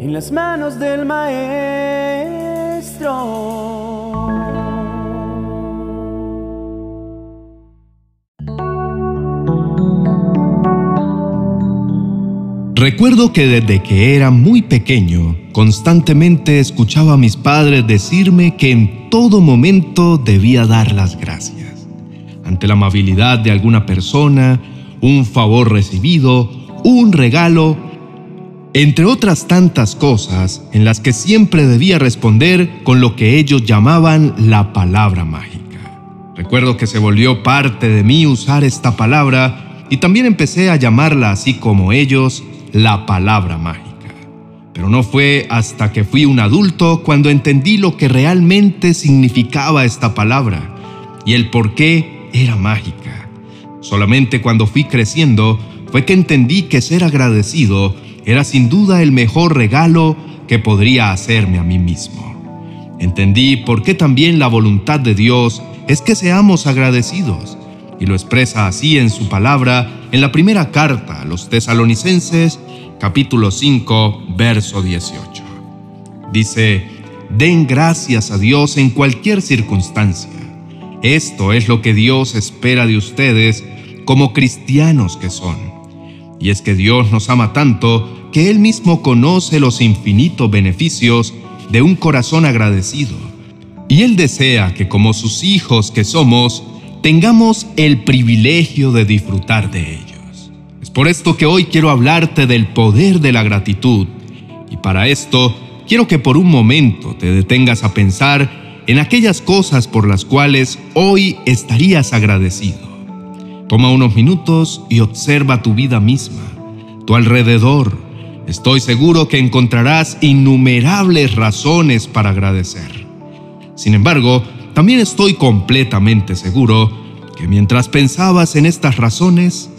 en las manos del maestro. Recuerdo que desde que era muy pequeño, constantemente escuchaba a mis padres decirme que en todo momento debía dar las gracias. Ante la amabilidad de alguna persona, un favor recibido, un regalo, entre otras tantas cosas en las que siempre debía responder con lo que ellos llamaban la palabra mágica. Recuerdo que se volvió parte de mí usar esta palabra y también empecé a llamarla así como ellos la palabra mágica. Pero no fue hasta que fui un adulto cuando entendí lo que realmente significaba esta palabra y el por qué era mágica. Solamente cuando fui creciendo fue que entendí que ser agradecido era sin duda el mejor regalo que podría hacerme a mí mismo. Entendí por qué también la voluntad de Dios es que seamos agradecidos y lo expresa así en su palabra en la primera carta a los tesalonicenses, capítulo 5, verso 18. Dice, den gracias a Dios en cualquier circunstancia. Esto es lo que Dios espera de ustedes como cristianos que son. Y es que Dios nos ama tanto que Él mismo conoce los infinitos beneficios de un corazón agradecido. Y Él desea que como sus hijos que somos, tengamos el privilegio de disfrutar de ellos. Es por esto que hoy quiero hablarte del poder de la gratitud y para esto quiero que por un momento te detengas a pensar en aquellas cosas por las cuales hoy estarías agradecido. Toma unos minutos y observa tu vida misma, tu alrededor. Estoy seguro que encontrarás innumerables razones para agradecer. Sin embargo, también estoy completamente seguro que mientras pensabas en estas razones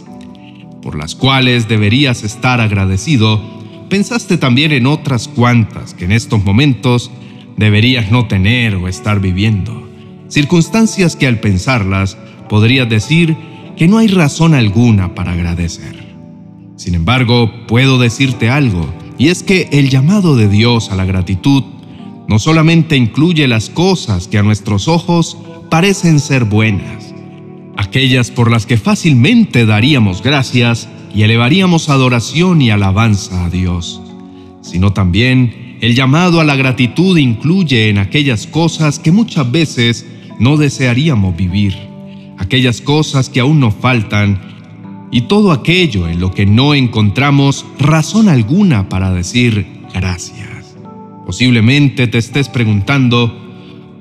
por las cuales deberías estar agradecido, pensaste también en otras cuantas que en estos momentos deberías no tener o estar viviendo. Circunstancias que al pensarlas podrías decir que no hay razón alguna para agradecer. Sin embargo, puedo decirte algo, y es que el llamado de Dios a la gratitud no solamente incluye las cosas que a nuestros ojos parecen ser buenas, aquellas por las que fácilmente daríamos gracias y elevaríamos adoración y alabanza a Dios, sino también el llamado a la gratitud incluye en aquellas cosas que muchas veces no desearíamos vivir, aquellas cosas que aún nos faltan y todo aquello en lo que no encontramos razón alguna para decir gracias. Posiblemente te estés preguntando,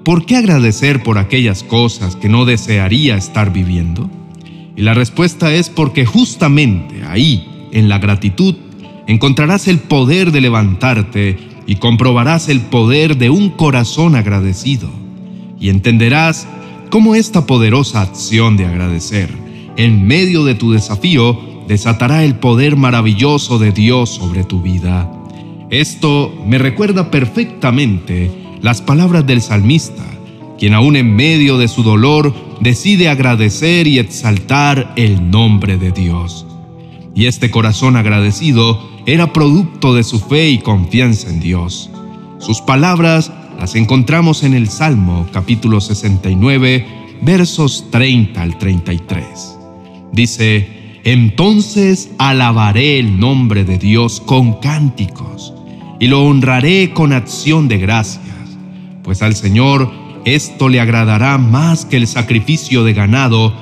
¿por qué agradecer por aquellas cosas que no desearía estar viviendo? Y la respuesta es porque justamente ahí, en la gratitud, encontrarás el poder de levantarte y comprobarás el poder de un corazón agradecido. Y entenderás cómo esta poderosa acción de agradecer, en medio de tu desafío, desatará el poder maravilloso de Dios sobre tu vida. Esto me recuerda perfectamente las palabras del salmista, quien aún en medio de su dolor decide agradecer y exaltar el nombre de Dios. Y este corazón agradecido era producto de su fe y confianza en Dios. Sus palabras las encontramos en el Salmo capítulo 69, versos 30 al 33. Dice, entonces alabaré el nombre de Dios con cánticos y lo honraré con acción de gracias, pues al Señor esto le agradará más que el sacrificio de ganado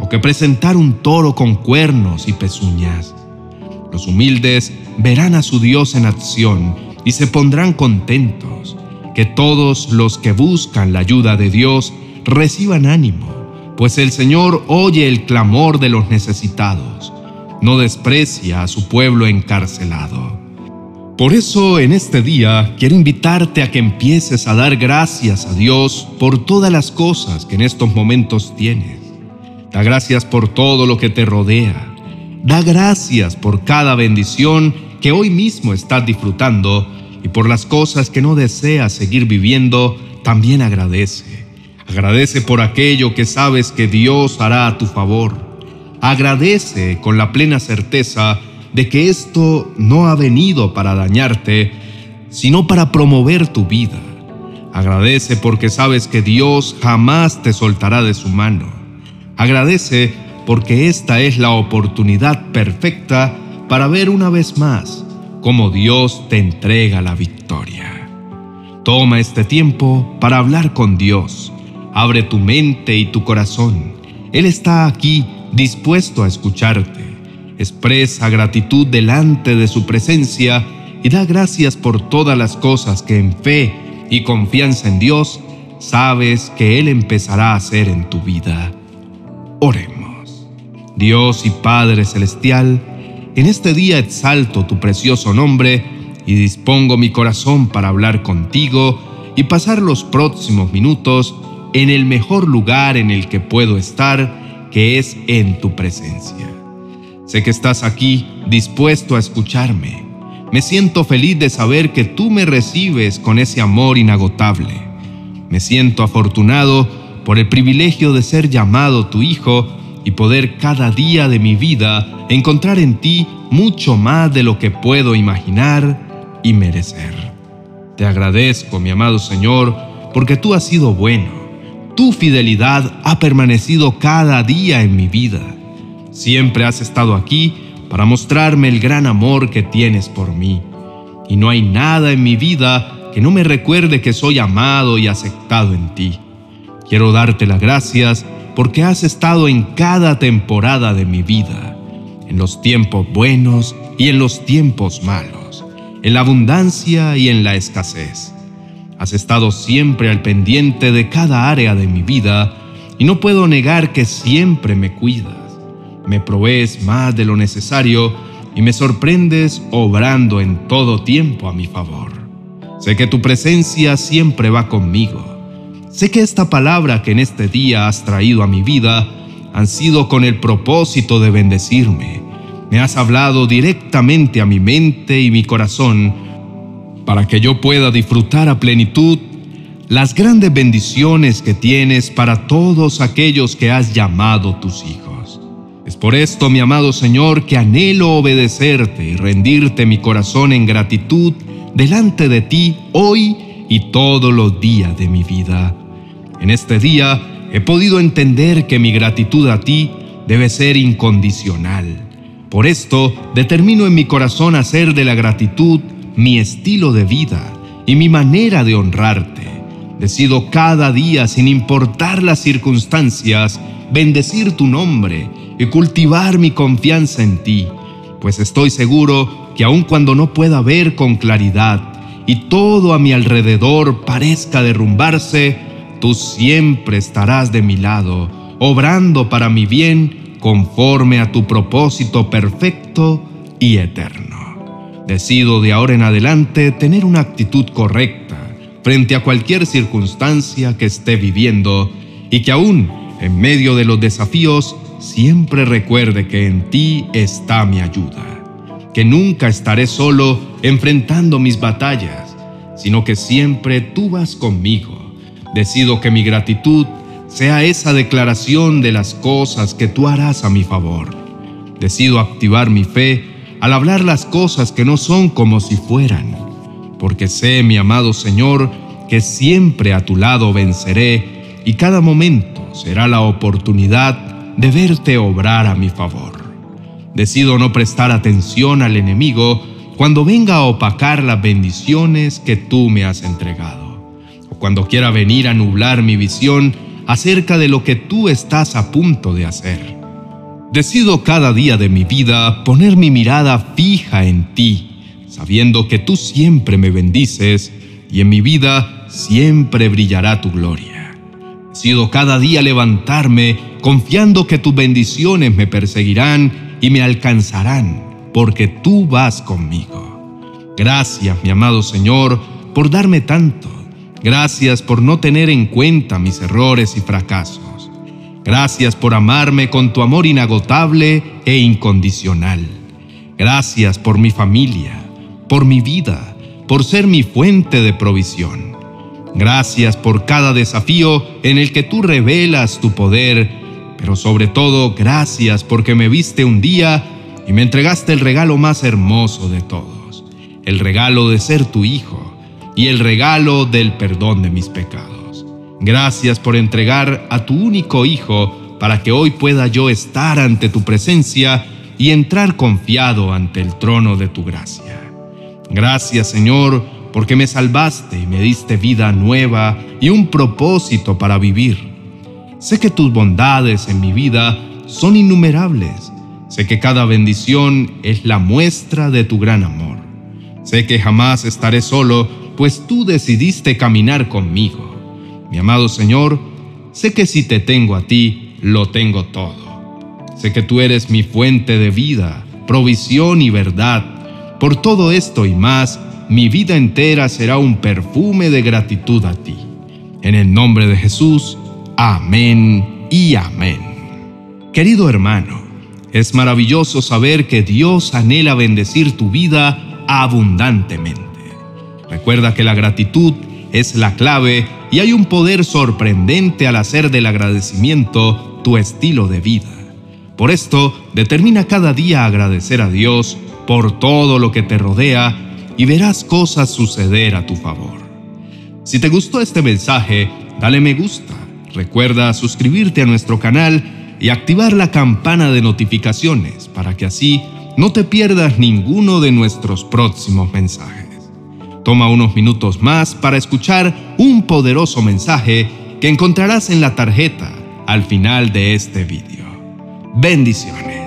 o que presentar un toro con cuernos y pezuñas. Los humildes verán a su Dios en acción y se pondrán contentos. Que todos los que buscan la ayuda de Dios reciban ánimo, pues el Señor oye el clamor de los necesitados, no desprecia a su pueblo encarcelado. Por eso en este día quiero invitarte a que empieces a dar gracias a Dios por todas las cosas que en estos momentos tienes. Da gracias por todo lo que te rodea. Da gracias por cada bendición que hoy mismo estás disfrutando y por las cosas que no deseas seguir viviendo, también agradece. Agradece por aquello que sabes que Dios hará a tu favor. Agradece con la plena certeza de que esto no ha venido para dañarte, sino para promover tu vida. Agradece porque sabes que Dios jamás te soltará de su mano. Agradece porque esta es la oportunidad perfecta para ver una vez más cómo Dios te entrega la victoria. Toma este tiempo para hablar con Dios. Abre tu mente y tu corazón. Él está aquí dispuesto a escucharte. Expresa gratitud delante de su presencia y da gracias por todas las cosas que en fe y confianza en Dios sabes que Él empezará a hacer en tu vida. Oremos. Dios y Padre Celestial, en este día exalto tu precioso nombre y dispongo mi corazón para hablar contigo y pasar los próximos minutos en el mejor lugar en el que puedo estar, que es en tu presencia. Sé que estás aquí dispuesto a escucharme. Me siento feliz de saber que tú me recibes con ese amor inagotable. Me siento afortunado por el privilegio de ser llamado tu hijo y poder cada día de mi vida encontrar en ti mucho más de lo que puedo imaginar y merecer. Te agradezco, mi amado Señor, porque tú has sido bueno. Tu fidelidad ha permanecido cada día en mi vida. Siempre has estado aquí para mostrarme el gran amor que tienes por mí. Y no hay nada en mi vida que no me recuerde que soy amado y aceptado en ti. Quiero darte las gracias porque has estado en cada temporada de mi vida, en los tiempos buenos y en los tiempos malos, en la abundancia y en la escasez. Has estado siempre al pendiente de cada área de mi vida y no puedo negar que siempre me cuidas me provees más de lo necesario y me sorprendes obrando en todo tiempo a mi favor. Sé que tu presencia siempre va conmigo. Sé que esta palabra que en este día has traído a mi vida han sido con el propósito de bendecirme. Me has hablado directamente a mi mente y mi corazón para que yo pueda disfrutar a plenitud las grandes bendiciones que tienes para todos aquellos que has llamado tus hijos. Es por esto, mi amado Señor, que anhelo obedecerte y rendirte mi corazón en gratitud delante de ti hoy y todos los días de mi vida. En este día he podido entender que mi gratitud a ti debe ser incondicional. Por esto determino en mi corazón hacer de la gratitud mi estilo de vida y mi manera de honrarte. Decido cada día, sin importar las circunstancias, bendecir tu nombre y cultivar mi confianza en ti, pues estoy seguro que aun cuando no pueda ver con claridad y todo a mi alrededor parezca derrumbarse, tú siempre estarás de mi lado, obrando para mi bien conforme a tu propósito perfecto y eterno. Decido de ahora en adelante tener una actitud correcta frente a cualquier circunstancia que esté viviendo y que aún en medio de los desafíos siempre recuerde que en ti está mi ayuda, que nunca estaré solo enfrentando mis batallas, sino que siempre tú vas conmigo. Decido que mi gratitud sea esa declaración de las cosas que tú harás a mi favor. Decido activar mi fe al hablar las cosas que no son como si fueran, porque sé, mi amado Señor, que siempre a tu lado venceré y cada momento será la oportunidad de verte obrar a mi favor. Decido no prestar atención al enemigo cuando venga a opacar las bendiciones que tú me has entregado, cuando quiera venir a nublar mi visión acerca de lo que tú estás a punto de hacer. Decido cada día de mi vida poner mi mirada fija en ti, sabiendo que tú siempre me bendices y en mi vida siempre brillará tu gloria. Decido cada día levantarme confiando que tus bendiciones me perseguirán y me alcanzarán, porque tú vas conmigo. Gracias, mi amado Señor, por darme tanto. Gracias por no tener en cuenta mis errores y fracasos. Gracias por amarme con tu amor inagotable e incondicional. Gracias por mi familia, por mi vida, por ser mi fuente de provisión. Gracias por cada desafío en el que tú revelas tu poder, pero sobre todo gracias porque me viste un día y me entregaste el regalo más hermoso de todos, el regalo de ser tu hijo, y el regalo del perdón de mis pecados. Gracias por entregar a tu único Hijo para que hoy pueda yo estar ante tu presencia y entrar confiado ante el trono de tu gracia. Gracias Señor, porque me salvaste y me diste vida nueva y un propósito para vivir. Sé que tus bondades en mi vida son innumerables. Sé que cada bendición es la muestra de tu gran amor. Sé que jamás estaré solo, pues tú decidiste caminar conmigo. Mi amado Señor, sé que si te tengo a ti, lo tengo todo. Sé que tú eres mi fuente de vida, provisión y verdad. Por todo esto y más, mi vida entera será un perfume de gratitud a ti. En el nombre de Jesús, amén y amén. Querido hermano, es maravilloso saber que Dios anhela bendecir tu vida abundantemente. Recuerda que la gratitud es la clave y hay un poder sorprendente al hacer del agradecimiento tu estilo de vida. Por esto, determina cada día agradecer a Dios por todo lo que te rodea y verás cosas suceder a tu favor. Si te gustó este mensaje, dale me gusta. Recuerda suscribirte a nuestro canal y activar la campana de notificaciones para que así no te pierdas ninguno de nuestros próximos mensajes. Toma unos minutos más para escuchar un poderoso mensaje que encontrarás en la tarjeta al final de este vídeo. Bendiciones.